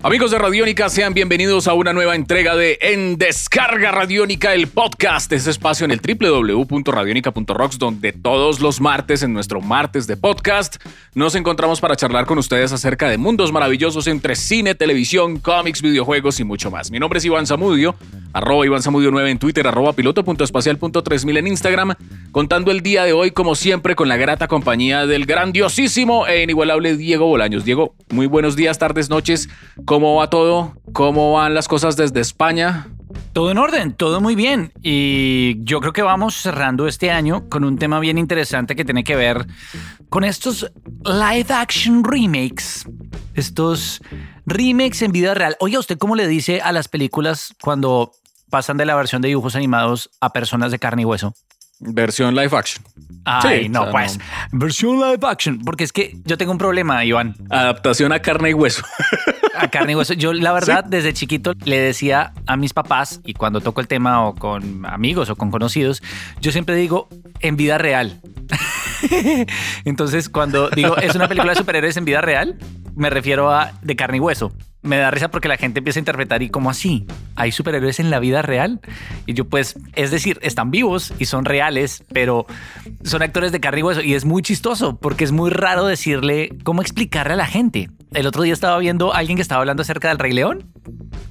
Amigos de Radiónica, sean bienvenidos a una nueva entrega de En Descarga Radiónica, el podcast, ese espacio en el www.radionica.rocks, donde todos los martes, en nuestro martes de podcast, nos encontramos para charlar con ustedes acerca de mundos maravillosos entre cine, televisión, cómics, videojuegos y mucho más. Mi nombre es Iván Zamudio, arroba Iván Zamudio 9 en Twitter, arroba piloto.espacial.3000 en Instagram, contando el día de hoy, como siempre, con la grata compañía del grandiosísimo e inigualable Diego Bolaños. Diego, muy buenos días, tardes, noches. ¿Cómo va todo? ¿Cómo van las cosas desde España? Todo en orden, todo muy bien. Y yo creo que vamos cerrando este año con un tema bien interesante que tiene que ver con estos live action remakes. Estos remakes en vida real. Oye, ¿usted cómo le dice a las películas cuando pasan de la versión de dibujos animados a personas de carne y hueso? Versión live action. Ay, Sí, no, o sea, pues. Versión live action. Porque es que yo tengo un problema, Iván. Adaptación a carne y hueso. A carne y hueso. Yo, la verdad, desde chiquito le decía a mis papás, y cuando toco el tema o con amigos o con conocidos, yo siempre digo en vida real. Entonces, cuando digo es una película de superhéroes en vida real, me refiero a de carne y hueso. Me da risa porque la gente empieza a interpretar y como así, hay superhéroes en la vida real. Y yo pues, es decir, están vivos y son reales, pero son actores de carne y hueso. Y es muy chistoso porque es muy raro decirle cómo explicarle a la gente. El otro día estaba viendo a alguien que estaba hablando acerca del Rey León,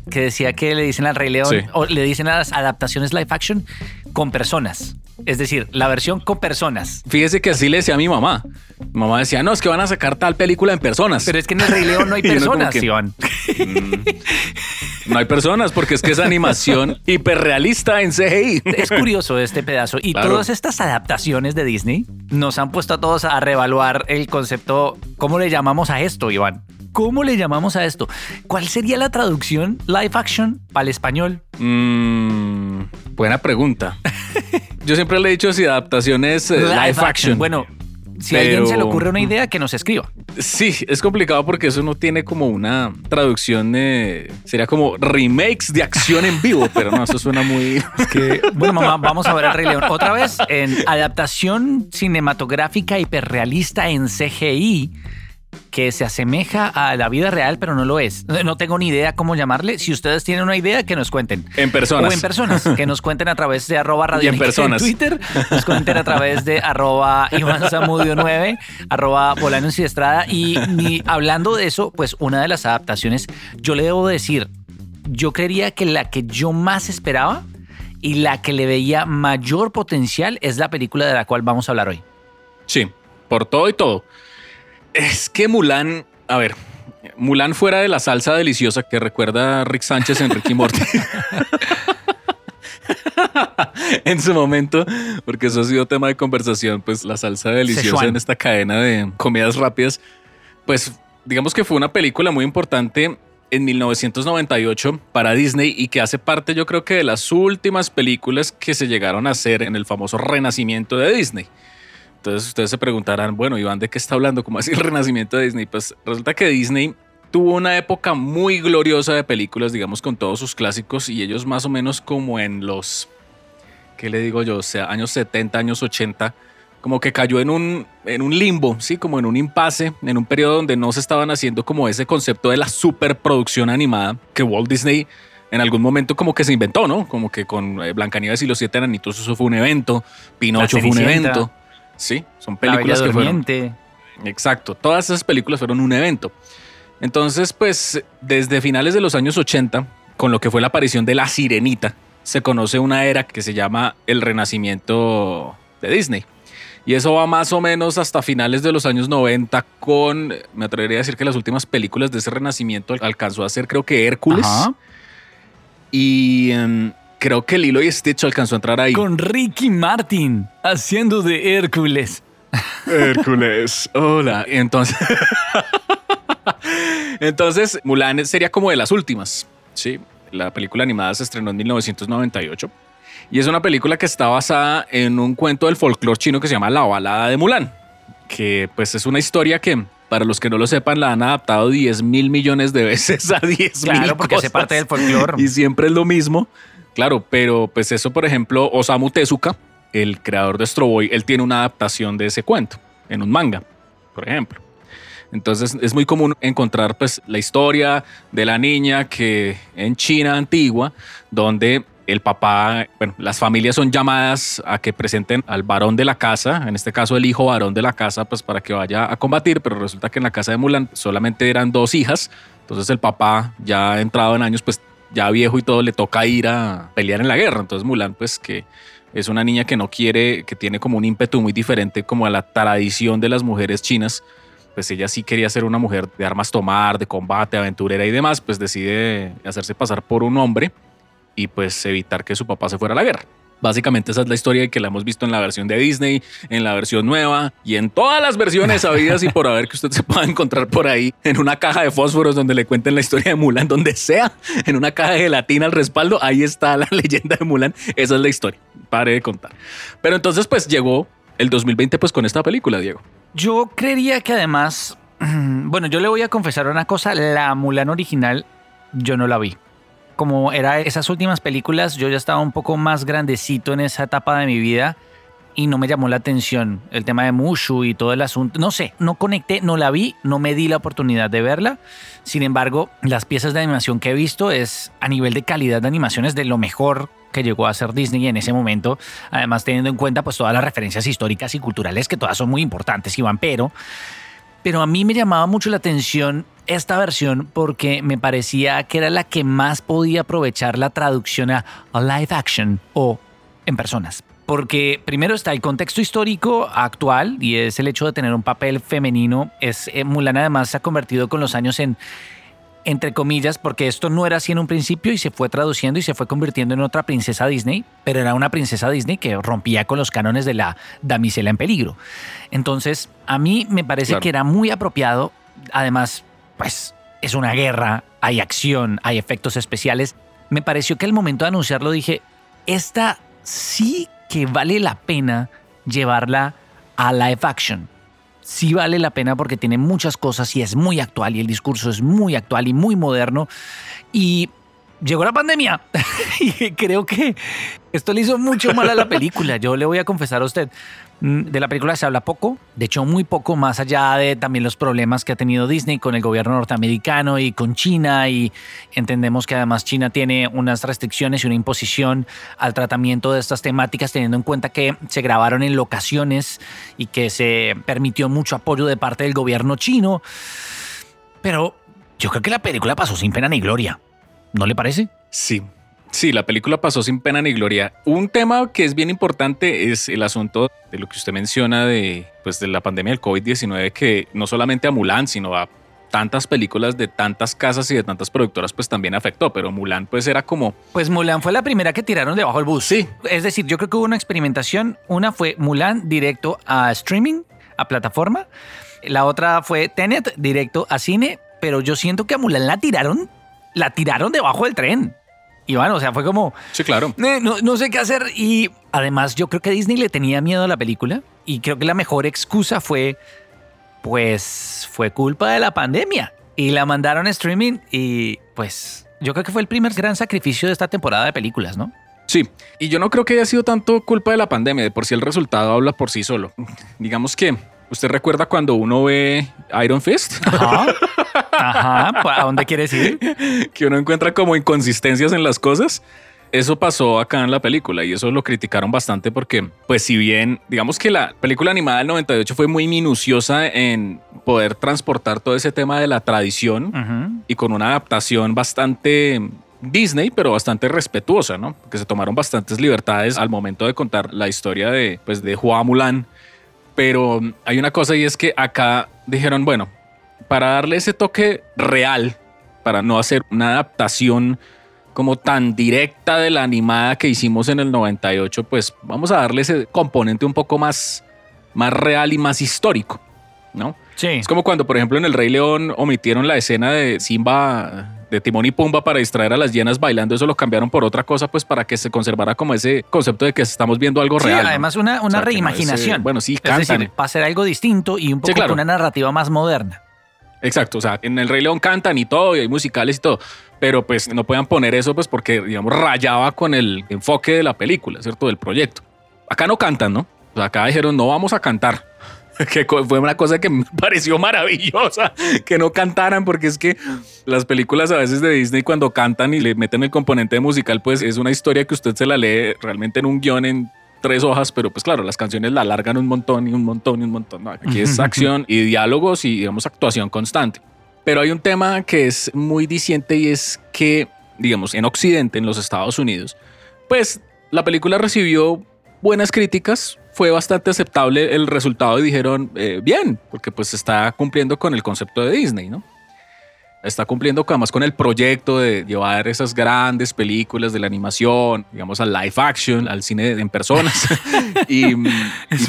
que decía que le dicen al Rey León Sí. o le dicen a las adaptaciones live action con personas. Es decir, la versión con personas. Fíjese que así le decía a mi mamá. Mi mamá decía, no, es que van a sacar tal película en personas. Pero es que en el Rey León no hay personas, que- Iván. No hay personas porque es que es animación hiperrealista en CGI. Es curioso este pedazo. Y Claro. todas estas adaptaciones de Disney nos han puesto a todos a reevaluar el concepto. ¿Cómo le llamamos a esto, Iván? ¿Cómo le llamamos a esto? ¿Cuál sería la traducción live action para el español? Mm, buena pregunta. Yo siempre le he dicho si adaptación es eh, live, action. Bueno, si a alguien se le ocurre una idea, que nos escriba. Sí, es complicado porque eso no tiene como una traducción. eh, sería como remakes de acción en vivo, pero no, eso suena muy. Bueno, mamá, vamos a ver el Rey León. Otra vez, en adaptación cinematográfica hiperrealista en CGI que se asemeja a la vida real, pero no lo es. No tengo ni idea cómo llamarle. Si ustedes tienen una idea, que nos cuenten. En personas. O en personas, que nos cuenten a través de arroba radio Y en personas. Twitter, nos cuenten a través de arroba Iván Zamudio 9, arroba Bolaños y Estrada. Y, y hablando de eso, pues una de las adaptaciones, yo le debo decir, yo creería que la que yo más esperaba y la que le veía mayor potencial es la película de la cual vamos a hablar hoy. Sí, por todo y todo. Es que Mulan, a ver, Mulan fuera de la salsa deliciosa que recuerda a Rick Sánchez en Ricky Morty. en su momento, porque eso ha sido tema de conversación, pues la salsa deliciosa en esta cadena de comidas rápidas, pues digamos que fue una película muy importante en 1998 para Disney y que hace parte yo creo que de las últimas películas que se llegaron a hacer en el famoso renacimiento de Disney. Entonces ustedes se preguntarán, bueno, Iván, ¿de qué está hablando? ¿Cómo así el renacimiento de Disney? Pues resulta que Disney tuvo una época muy gloriosa de películas, digamos, con todos sus clásicos y ellos más o menos como en los, ¿qué le digo yo? O sea, años 70, años 80, como que cayó en un, en un limbo, ¿sí? Como en un impasse, en un periodo donde no se estaban haciendo como ese concepto de la superproducción animada que Walt Disney en algún momento como que se inventó, ¿no? Como que con eh, Blancanieves y los siete enanitos eso fue un evento, Pinocho fue un evento. Sí, son películas que fueron. Exacto, todas esas películas fueron un evento. Entonces, pues desde finales de los años 80, con lo que fue la aparición de La Sirenita, se conoce una era que se llama el renacimiento de Disney. Y eso va más o menos hasta finales de los años 90 con, me atrevería a decir que las últimas películas de ese renacimiento alcanzó a ser creo que Hércules. Ajá. Y em, creo que Lilo y Stitch alcanzó a entrar ahí. Con Ricky Martin haciendo de Hércules. Hércules, hola. Entonces, entonces Mulan sería como de las últimas. Sí, la película animada se estrenó en 1998 y es una película que está basada en un cuento del folclore chino que se llama La balada de Mulan, que pues es una historia que para los que no lo sepan la han adaptado 10 mil millones de veces a 10 mil Claro, porque hace cosas. parte del folclore. Y siempre es lo mismo. Claro, pero pues eso, por ejemplo, Osamu Tezuka, el creador de Astro él tiene una adaptación de ese cuento en un manga, por ejemplo. Entonces es muy común encontrar pues la historia de la niña que en China antigua, donde el papá, bueno, las familias son llamadas a que presenten al varón de la casa, en este caso el hijo varón de la casa, pues para que vaya a combatir, pero resulta que en la casa de Mulan solamente eran dos hijas, entonces el papá ya entrado en años, pues ya viejo y todo, le toca ir a pelear en la guerra, entonces Mulan pues que es una niña que no quiere, que tiene como un ímpetu muy diferente como a la tradición de las mujeres chinas, pues ella sí quería ser una mujer de armas tomar, de combate, aventurera y demás, pues decide hacerse pasar por un hombre y pues evitar que su papá se fuera a la guerra. Básicamente esa es la historia que la hemos visto en la versión de Disney, en la versión nueva y en todas las versiones habidas y por haber que usted se pueda encontrar por ahí en una caja de fósforos donde le cuenten la historia de Mulan, donde sea, en una caja de gelatina al respaldo, ahí está la leyenda de Mulan, esa es la historia, pare de contar. Pero entonces pues llegó el 2020 pues con esta película, Diego. Yo creería que además, bueno, yo le voy a confesar una cosa, la Mulan original yo no la vi. Como era esas últimas películas, yo ya estaba un poco más grandecito en esa etapa de mi vida y no me llamó la atención el tema de Mushu y todo el asunto. No sé, no conecté, no la vi, no me di la oportunidad de verla. Sin embargo, las piezas de animación que he visto es a nivel de calidad de animaciones de lo mejor que llegó a ser Disney en ese momento, además teniendo en cuenta pues todas las referencias históricas y culturales que todas son muy importantes, Iván, pero pero a mí me llamaba mucho la atención esta versión porque me parecía que era la que más podía aprovechar la traducción a, live action o en personas. Porque primero está el contexto histórico actual y es el hecho de tener un papel femenino. Es, eh, Mulan además se ha convertido con los años en, entre comillas, porque esto no era así en un principio y se fue traduciendo y se fue convirtiendo en otra princesa Disney, pero era una princesa Disney que rompía con los cánones de la damisela en peligro. Entonces, a mí me parece que era muy apropiado, además, pues es una guerra, hay acción, hay efectos especiales. Me pareció que al momento de anunciarlo dije, esta sí que vale la pena llevarla a live action. Sí vale la pena porque tiene muchas cosas y es muy actual y el discurso es muy actual y muy moderno. Y llegó la pandemia y creo que esto le hizo mucho mal a la película. Yo le voy a confesar a usted, mm, de la película se habla poco, de hecho muy poco, más allá de también los problemas que ha tenido Disney con el gobierno norteamericano y con China y entendemos que además China tiene unas restricciones y una imposición al tratamiento de estas temáticas teniendo en cuenta que se grabaron en locaciones y que se permitió mucho apoyo de parte del gobierno chino. Pero yo creo que la película pasó sin pena ni gloria. ¿No le parece? Sí. Sí, la película pasó sin pena ni gloria. Un tema que es bien importante es el asunto de lo que usted menciona de, pues, de la pandemia del COVID-19, que no solamente a Mulan, sino a tantas películas de tantas casas y de tantas productoras, pues también afectó. Pero Mulan, pues era como. Pues Mulan fue la primera que tiraron debajo del bus. Sí. Es decir, yo creo que hubo una experimentación. Una fue Mulan directo a streaming, a plataforma. La otra fue Tenet directo a cine. Pero yo siento que a Mulan la tiraron la tiraron debajo del tren. Y bueno, o sea, fue como... Sí, claro. Eh, no, sé qué hacer. Y además yo creo que Disney le tenía miedo a la película. Y creo que la mejor excusa fue, pues, fue culpa de la pandemia. Y la mandaron a streaming y pues yo creo que fue el primer gran sacrificio de esta temporada de películas, ¿no? Sí, y yo no creo que haya sido tanto culpa de la pandemia, de por sí el resultado habla por sí solo. Digamos que ¿Usted recuerda cuando uno ve Iron Fist? Ajá. Ajá. ¿A dónde quieres ir? que uno encuentra como inconsistencias en las cosas. Eso pasó acá en la película y eso lo criticaron bastante porque, pues si bien, digamos que la película animada del 98 fue muy minuciosa en poder transportar todo ese tema de la tradición y con una adaptación bastante Disney, pero bastante respetuosa, ¿no? Que se tomaron bastantes libertades al momento de contar la historia de, pues, de Hua Mulan pero hay una cosa y es que acá dijeron, bueno, para darle ese toque real, para no hacer una adaptación como tan directa de la animada que hicimos en el 98, pues vamos a darle ese componente un poco más, más real y más histórico, ¿no? Sí. Es como cuando, por ejemplo, en El Rey León omitieron la escena de Simba de Timón y Pumba para distraer a las llenas bailando, eso lo cambiaron por otra cosa, pues para que se conservara como ese concepto de que estamos viendo algo sí, real. Además, una, una reimaginación. bueno, sí, es decir, para hacer algo distinto y un poco una narrativa más moderna. Exacto, o sea, en el Rey León cantan y todo, y hay musicales y todo, pero pues no puedan poner eso, pues porque, digamos, rayaba con el enfoque de la película, ¿cierto? Del proyecto. acá no cantan, ¿no? acá dijeron, no vamos a cantar. que fue una cosa que me pareció maravillosa que no cantaran, porque es que las películas a veces de Disney cuando cantan y le meten el componente musical, pues es una historia que usted se la lee realmente en un guion en tres hojas, pero pues claro, las canciones la alargan un montón y un montón y un montón. aquí es acción y diálogos y digamos actuación constante. Pero hay un tema que es muy diciente y es que, digamos, en Occidente, en los Estados Unidos, pues la película recibió buenas críticas, fue bastante aceptable el resultado y dijeron, eh, bien, porque pues está cumpliendo con el concepto de Disney, ¿no? Está cumpliendo además con el proyecto de llevar esas grandes películas de la animación, digamos, al live action, al cine en personas. y,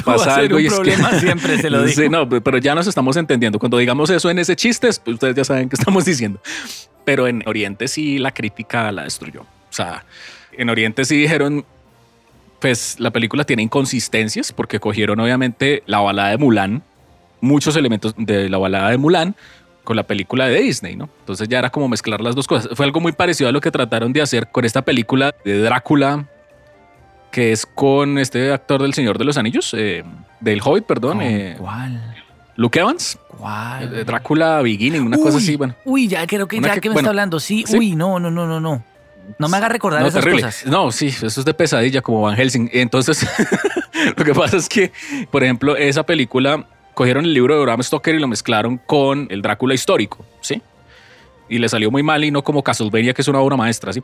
pasa algo y es que, siempre se lo digo. no, pero ya nos estamos entendiendo. Cuando digamos eso en ese chiste, pues, ustedes ya saben qué estamos diciendo. Pero en Oriente sí la crítica la destruyó. O sea, en Oriente sí dijeron, pues la película tiene inconsistencias porque cogieron obviamente la balada de Mulan, muchos elementos de la balada de Mulan con la película de Disney, ¿no? Entonces ya era como mezclar las dos cosas. Fue algo muy parecido a lo que trataron de hacer con esta película de Drácula, que es con este actor del Señor de los Anillos, eh, del Hobbit, perdón. Eh, ¿Cuál? Luke Evans. ¿Cuál? Eh, Drácula Beginning, una cosa así, bueno. Uy, ya creo que ya que, me está hablando, sí. Uy, no, no, no, no, no. No me haga recordar esas cosas. No, sí, eso es de pesadilla como Van Helsing. Entonces, lo que pasa es que, por ejemplo, esa película cogieron el libro de Bram Stoker y lo mezclaron con el Drácula histórico, ¿sí? Y le salió muy mal y no como Castlevania, que es una obra maestra, ¿sí?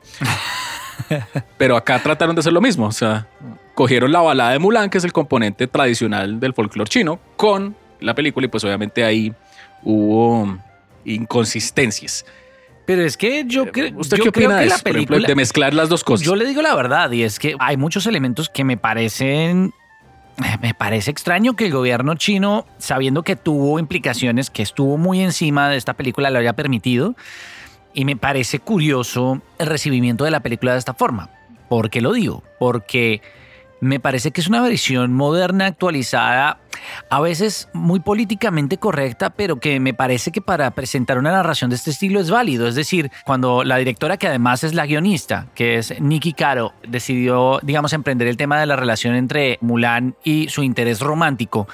Pero acá trataron de hacer lo mismo, o sea, cogieron la balada de Mulan, que es el componente tradicional del folclore chino, con la película y pues obviamente ahí hubo inconsistencias. Pero es que yo, ¿Usted qué opina de la película, de mezclar las dos cosas? Yo le digo la verdad y es que hay muchos elementos que me parecen eh, me parece extraño que el gobierno chino, sabiendo que tuvo implicaciones, que estuvo muy encima de esta película, lo haya permitido. Y me parece curioso el recibimiento de la película de esta forma. ¿Por qué lo digo? Porque me parece que es una versión moderna, actualizada, a veces muy políticamente correcta, pero que me parece que para presentar una narración de este estilo es válido. Es decir, cuando la directora, que además es la guionista, que es Nikki Caro, decidió, digamos, emprender el tema de la relación entre Mulan y su interés romántico,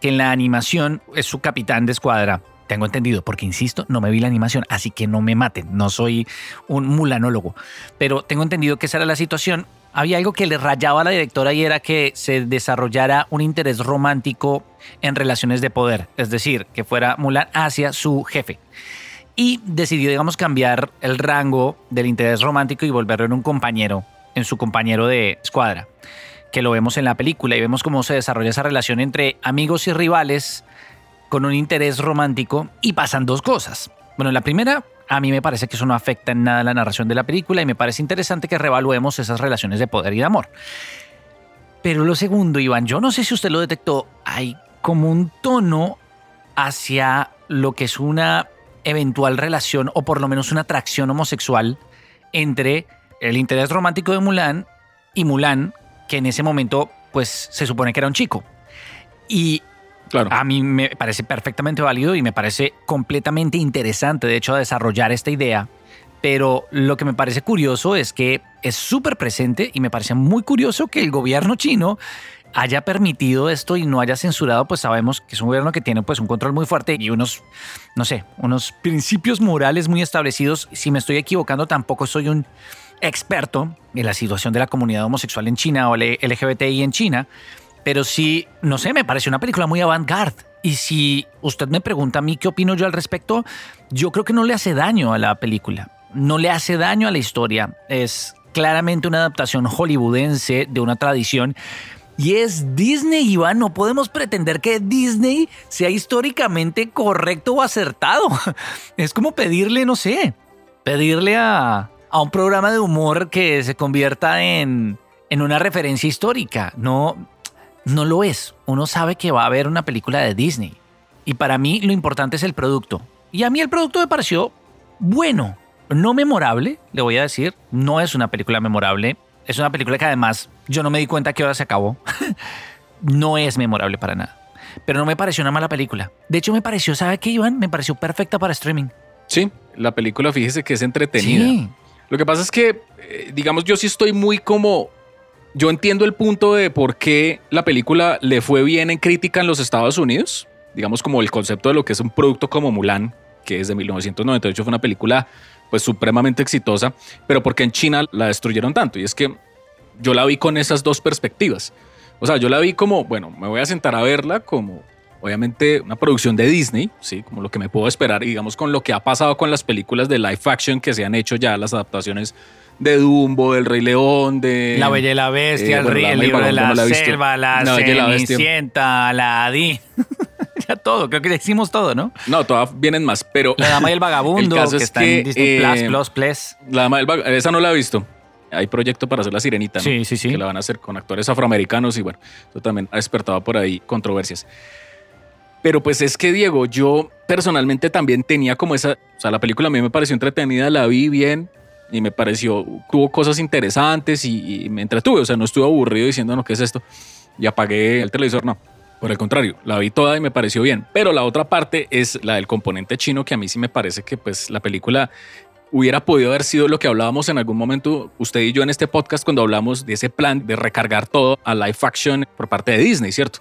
que en la animación es su capitán de escuadra. Tengo entendido, porque insisto, no me vi la animación, así que no me maten, no soy un mulanólogo, pero tengo entendido que esa era la situación había algo que le rayaba a la directora y era que se desarrollara un interés romántico en relaciones de poder, es decir, que fuera Mulan hacia su jefe. Y decidió, digamos, cambiar el rango del interés romántico y volverlo en un compañero, en su compañero de escuadra, que lo vemos en la película y vemos cómo se desarrolla esa relación entre amigos y rivales con un interés romántico y pasan dos cosas. Bueno, la primera a mí me parece que eso no afecta en nada la narración de la película y me parece interesante que revaluemos esas relaciones de poder y de amor. Pero lo segundo, Iván, yo no sé si usted lo detectó, hay como un tono hacia lo que es una eventual relación o por lo menos una atracción homosexual entre el interés romántico de Mulan y Mulan, que en ese momento pues se supone que era un chico. Y a mí me parece perfectamente válido y me parece completamente interesante, de hecho, desarrollar esta idea. Pero lo que me parece curioso es que es súper presente y me parece muy curioso que el gobierno chino haya permitido esto y no haya censurado, pues sabemos que es un gobierno que tiene pues un control muy fuerte y unos, no sé, unos principios morales muy establecidos. Si me estoy equivocando, tampoco soy un experto en la situación de la comunidad homosexual en China o LGBTI en China, pero sí, no sé, me parece una película muy avant-garde. Y si usted me pregunta a mí qué opino yo al respecto, yo creo que no le hace daño a la película. No le hace daño a la historia. Es claramente una adaptación hollywoodense de una tradición. Y es Disney, Iván. No podemos pretender que Disney sea históricamente correcto o acertado. Es como pedirle, no sé, pedirle a, a un programa de humor que se convierta en, en una referencia histórica. No, no lo es. Uno sabe que va a haber una película de Disney. Y para mí lo importante es el producto. Y a mí el producto me pareció bueno, no memorable, le voy a decir. No es una película memorable. Es una película que además yo no me di cuenta a qué hora se acabó. no es memorable para nada. Pero no me pareció una mala película. De hecho, me pareció, ¿sabe qué, Iván? Me pareció perfecta para streaming. Sí, la película, fíjese que es entretenida. Lo que pasa es que, eh, digamos, yo sí estoy muy como yo entiendo el punto de por qué la película le fue bien en crítica en los Estados Unidos, digamos como el concepto de lo que es un producto como Mulan, que desde 1998 fue una película pues supremamente exitosa, pero porque en China la destruyeron tanto. Y es que yo la vi con esas dos perspectivas. O sea, yo la vi como, bueno, me voy a sentar a verla como obviamente una producción de Disney, sí, como lo que me puedo esperar, digamos con lo que ha pasado con las películas de live action que se han hecho ya, las adaptaciones de Dumbo, del Rey León, de La Bella y la Bestia, Eh, el, bueno, Rey- el libro de Vagabundo la, selva, la La. Cenicienta, la Adi. ya todo, creo que ya hicimos todo, ¿no? No, todavía vienen más, pero La Dama y el Vagabundo, El caso que es está que, en Disney Plus, eh, Plus, Plus. La Dama del Vaga- esa no la he visto. Hay proyecto para hacer la sirenita, ¿no? Sí, sí, sí. Que la van a hacer con actores afroamericanos y bueno, eso también ha despertado por ahí controversias. Pero pues es que Diego, yo personalmente también tenía como esa, o sea, la película a mí me pareció entretenida, la vi bien y me pareció, tuvo cosas interesantes y, y me entretuve, o sea, no estuve aburrido diciendo, no, ¿qué es esto? Y apagué el televisor, no. Por el contrario, la vi toda y me pareció bien. Pero la otra parte es la del componente chino, que a mí sí me parece que pues la película hubiera podido haber sido lo que hablábamos en algún momento usted y yo en este podcast cuando hablamos de ese plan de recargar todo a live action por parte de Disney, ¿cierto?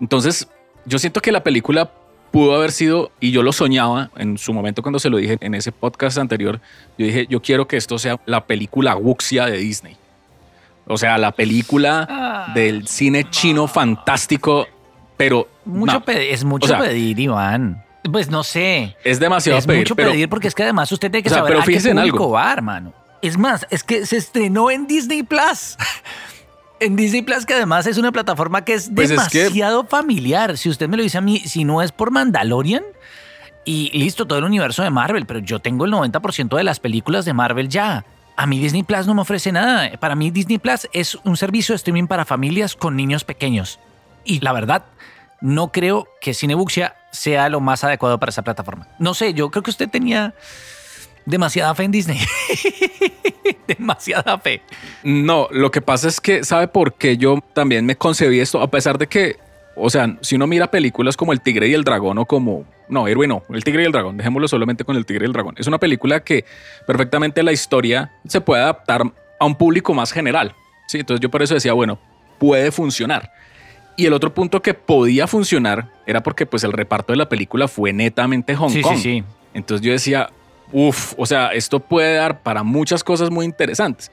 Entonces, yo siento que la película pudo haber sido, y yo lo soñaba en su momento cuando se lo dije en ese podcast anterior, yo dije, yo quiero que esto sea la película Wuxia de Disney. O sea, la película Ah. del cine chino fantástico, pero Mucho no, pe- es mucho O sea, pedir, Iván. Pues no sé. es demasiado es pedir, mucho pero pedir porque es que además usted tiene que O sea, saber pero a qué fíjese en público algo. va, hermano. Es más, es que se estrenó en Disney Plus. En Disney Plus, que además es una plataforma que es Pues es que- demasiado familiar. Si usted me lo dice a mí, si no es por Mandalorian y listo, todo el universo de Marvel, pero yo tengo el 90% de las películas de Marvel ya. A mí Disney Plus no me ofrece nada. Para mí Disney Plus es un servicio de streaming para familias con niños pequeños. Y la verdad, no creo que Cinebuxia sea lo más adecuado para esa plataforma. No sé, yo creo que usted tenía demasiada fe en Disney. demasiada fe. No, lo que pasa es que, ¿sabe por qué yo también me concebí esto? A pesar de que, o sea, si uno mira películas como El Tigre y el Dragón o como, no, héroe no, El Tigre y el Dragón, dejémoslo solamente con El Tigre y el Dragón. Es una película que perfectamente la historia se puede adaptar a un público más general. Sí, entonces yo por eso decía, bueno, puede funcionar. Y el otro punto que podía funcionar era porque pues el reparto de la película fue netamente Hong Sí, Kong. sí, sí. Entonces yo decía, uff, o sea, esto puede dar para muchas cosas muy interesantes.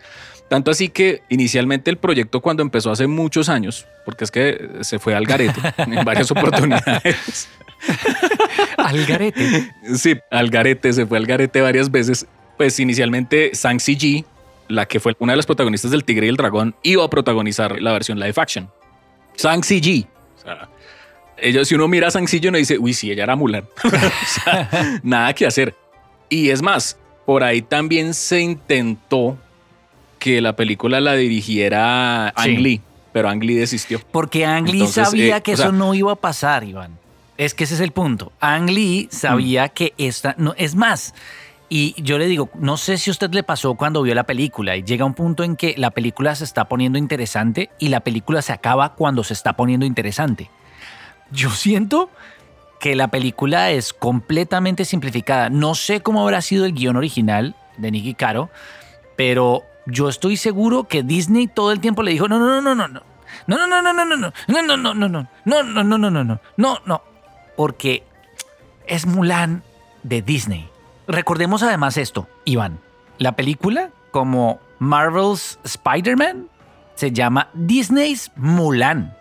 Tanto así que inicialmente el proyecto cuando empezó hace muchos años, porque es que se fue al garete en varias oportunidades. Al garete. Sí, al garete, se fue al garete varias veces. Pues inicialmente Sang Si la que fue una de las protagonistas del Tigre y el Dragón, iba a protagonizar la versión live action. Sang Si O sea, ellos, si uno mira a Sang Si uno dice, uy, sí, ella era Mulan. o sea, nada que hacer. Y es más, por ahí también se intentó que la película la dirigiera Ang Sí. Lee, pero Ang Lee desistió. Porque Ang Lee Entonces, sabía eh, que eso sea- no iba a pasar, Iván. Es que ese es el punto. Ang Lee Mm. sabía que esta no es más. Y yo le digo, no sé si a usted le pasó cuando vio la película y llega un punto en que la película se está poniendo interesante y la película se acaba cuando se está poniendo interesante. Yo siento que la película es completamente simplificada. No sé cómo habrá sido el guion original de Nicky Caro, pero yo estoy seguro que Disney todo el tiempo le dijo, no, no, no, no, no. No, no, no, no, no, no, no, no, no, no, no, no, no, no, no, no, no, no, no, no, porque es Mulan de Disney. Recordemos además esto, Iván. La película, como Marvel's Spider-Man, se llama Disney's Mulan.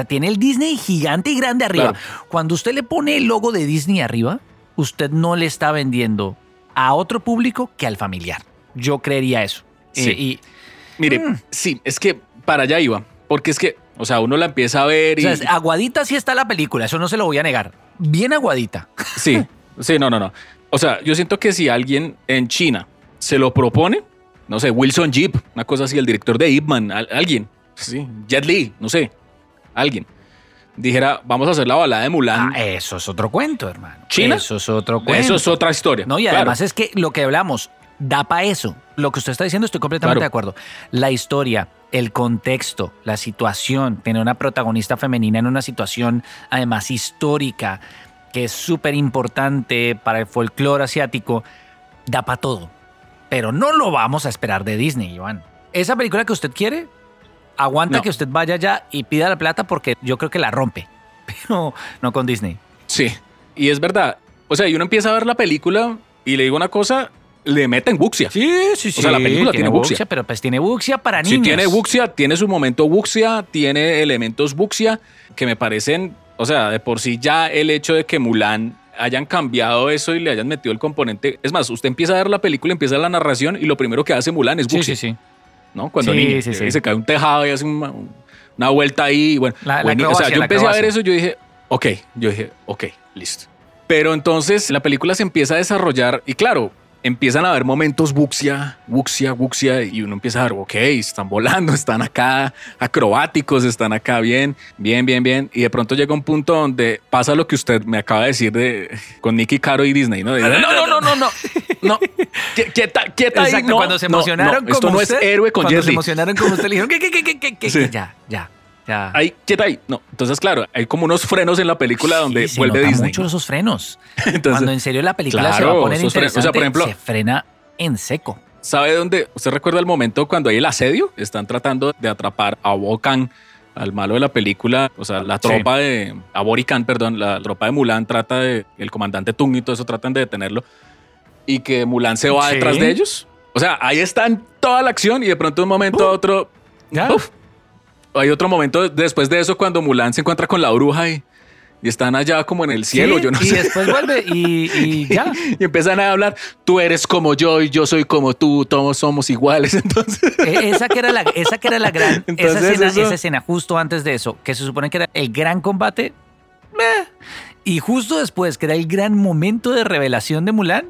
Sea, tiene el Disney gigante y grande arriba. Claro. Cuando usted le pone el logo de Disney arriba, usted no le está vendiendo a otro público que al familiar. Yo creería eso. Sí. Eh, y, Mire, Mm. sí, es que para allá iba, porque es que, o sea, uno la empieza a ver y... o sea, aguadita sí está la película, eso no se lo voy a negar. Bien aguadita. Sí, sí, no, no, no. O sea, yo siento que si alguien en China se lo propone, no sé, Wilson Jeep, una cosa así, el director de Ip Man, al- alguien, sí, Jet Li, no sé, alguien, dijera, vamos a hacer la balada de Mulan. Ah, eso es otro cuento, hermano. ¿China? Eso es otro cuento. Eso es otra historia. No, y claro. además es que lo que hablamos da para eso. Lo que usted está diciendo, estoy completamente Claro. de acuerdo. La historia, el contexto, la situación, tener una protagonista femenina en una situación además histórica, que es súper importante para el folclore asiático, da para todo. Pero no lo vamos a esperar de Disney, Iván. Esa película que usted quiere, aguanta No. que usted vaya allá y pida la plata porque yo creo que la rompe. Pero no con Disney. Sí, y es verdad. O sea, y uno empieza a ver la película y le digo una cosa, le meten buxia. Sí, sí, sí. sea, la película tiene buxia. Pero pues tiene buxia para niños. Si tiene buxia, tiene su momento buxia, tiene elementos buxia que me parecen, o sea, de por sí ya el hecho de que Mulan hayan cambiado eso y le hayan metido el componente. Es más, usted empieza a ver la película, empieza la narración y lo primero que hace Mulan es Sí, buxia, sí, sí. ¿No? Cuando Sí, niño sí, sí. se cae un tejado y hace una, una vuelta ahí. y Bueno, La- la o sea, yo empecé a ver eso yo dije, ok, yo dije, ok, listo. Pero entonces la película se empieza a desarrollar y claro, empiezan a haber momentos buxia, buxia, buxia y uno empieza a ver, ok, están volando, están acá acrobáticos, están acá bien, bien, bien, bien. Y de pronto llega un punto donde pasa lo que usted me acaba de decir de, con Nicky Caro y Disney, ¿no? De, no, no, no, no, no, no, Qui- quieta, quieta ahí, Exacto, no, cuando se emocionaron no, esto como no usted, es héroe con cuando Jet se emocionaron como usted le dijeron, ¿qué, qué, qué, qué, qué, qué? Sí. Ya, ya, ya. Ahí, quieta ahí. No, entonces claro, hay como unos frenos en la película donde Sí, se vuelve nota Disney. mucho esos frenos. Entonces, Cuando en serio la película se va a poner interesante, O sea, por ejemplo- se frena en seco. ¿Sabe dónde? ¿Usted recuerda el momento cuando hay el asedio? Están tratando de atrapar a Wokan, al malo de la película. O sea, la tropa de. A Borican, perdón, la tropa de Mulan trata de. El comandante Tung y todo eso tratan de detenerlo. Y que Mulan se va Sí. detrás de ellos. O sea, ahí está en toda la acción y de pronto de un momento a otro. Ya. uf, hay otro momento después de eso cuando Mulan se encuentra con la bruja y, y están allá como en el cielo. Sí, yo no y sé. después vuelve y, y ya. Y empiezan a hablar, tú eres como yo y yo soy como tú, todos somos iguales. Entonces, E- Esa que era la, esa que era la gran, Entonces, esa, escena, eso- esa escena justo antes de eso, que se supone que era el gran combate, meh. y justo después, que era el gran momento de revelación de Mulan,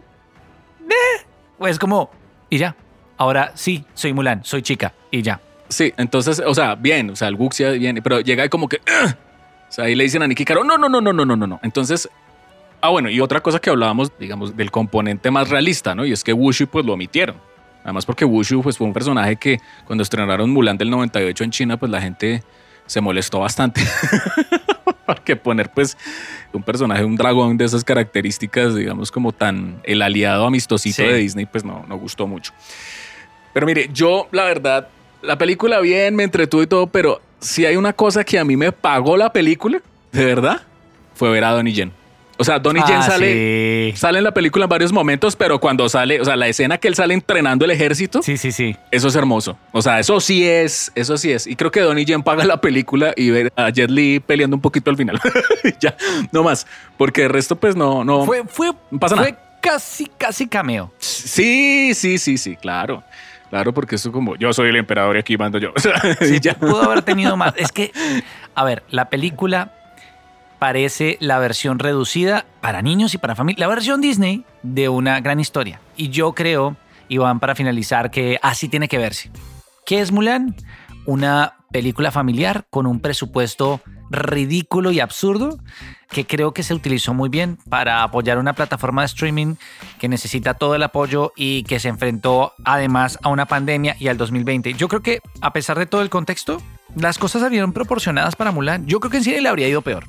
meh. pues como, y ya, ahora sí, soy Mulan, soy chica, y ya. Sí, entonces, o sea, bien, o sea, el Guxia bien, pero llega ahí como que, "Ugh". o sea, ahí le dicen a Nicky Caro, no, no, no, no, no, no, no, no. Entonces, ah, bueno, y otra cosa que hablábamos, digamos, del componente más realista, ¿no? Y es que Wushu, pues lo omitieron. Además, porque Wushu, pues fue un personaje que cuando estrenaron Mulan del 98 en China, pues la gente se molestó bastante. Porque poner, pues, un personaje, un dragón de esas características, digamos, como tan el aliado amistosito Sí. de Disney, pues no, no gustó mucho. Pero mire, yo, la verdad, la película bien, me entretuvo y todo, pero si hay una cosa que a mí me pagó la película, de verdad, fue ver a Donnie Yen. O sea, Donnie Yen Ah, sale, sí. sale en la película en varios momentos, pero cuando sale, o sea, la escena que él sale entrenando el ejército, Sí, sí, sí. eso es hermoso. O sea, eso sí es, eso sí es. Y creo que Donnie Yen paga la película y ver a Jet Li peleando un poquito al final. ya, no más. Porque el resto, pues no, no. Fue, fue, no pasa fue nada. casi, casi cameo. Sí, sí, sí, sí, claro. Claro, porque eso como yo soy el emperador y aquí mando yo. Sí, ya. pudo haber tenido más. Es que, a ver, la película parece la versión reducida para niños y para familia, la versión Disney de una gran historia. Y yo creo, Iván, para finalizar, que así tiene que verse. ¿Qué es Mulan? Una película familiar con un presupuesto ridículo y absurdo que creo que se utilizó muy bien para apoyar una plataforma de streaming que necesita todo el apoyo y que se enfrentó además a una pandemia y al 2020. Yo creo que a pesar de todo el contexto, las cosas salieron proporcionadas para Mulan. Yo creo que en cine le habría ido peor.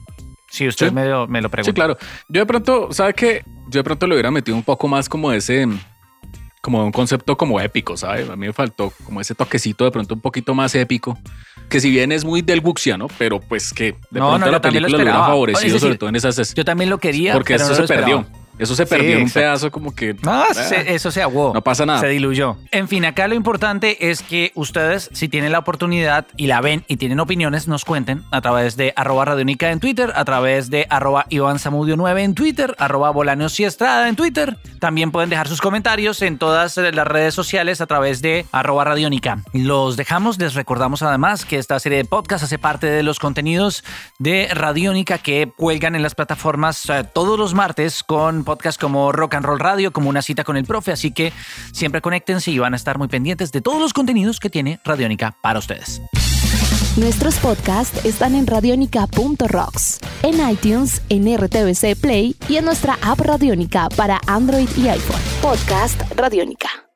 Si usted Sí. me, lo, me lo pregunta. Sí, claro. Yo de pronto, ¿sabe qué? Yo de pronto le hubiera metido un poco más como ese, como un concepto como épico, ¿sabe? A mí me faltó como ese toquecito de pronto un poquito más épico, que si bien es muy del Buxiano, pero pues que de No, pronto no, la lo película lo hubiera favorecido, decir, sobre todo en esas... Yo también lo quería. porque pero eso no se esperaba. perdió. Eso se Sí, perdió en un pedazo como que... No, se- eso se aguó. No pasa nada. Se diluyó. En fin, acá lo importante es que ustedes, si tienen la oportunidad y la ven y tienen opiniones, nos cuenten a través de arroba radionica en Twitter, a través de arroba Iván Zamudio 9 en Twitter, arroba Bolaños y Estrada en Twitter. También pueden dejar sus comentarios en todas las redes sociales a través de arroba radionica. Los dejamos, les recordamos además que esta serie de podcast hace parte de los contenidos de Radiónica que cuelgan en las plataformas eh, todos los martes con podcasts como Rock and Roll Radio, como una cita con el profe, así que siempre conéctense y van a estar muy pendientes de todos los contenidos que tiene Radiónica para ustedes. Nuestros podcasts están en radionica.rocks, en iTunes, en RTVC Play y en nuestra app Radionica para Android y iPhone. Podcast Radionica.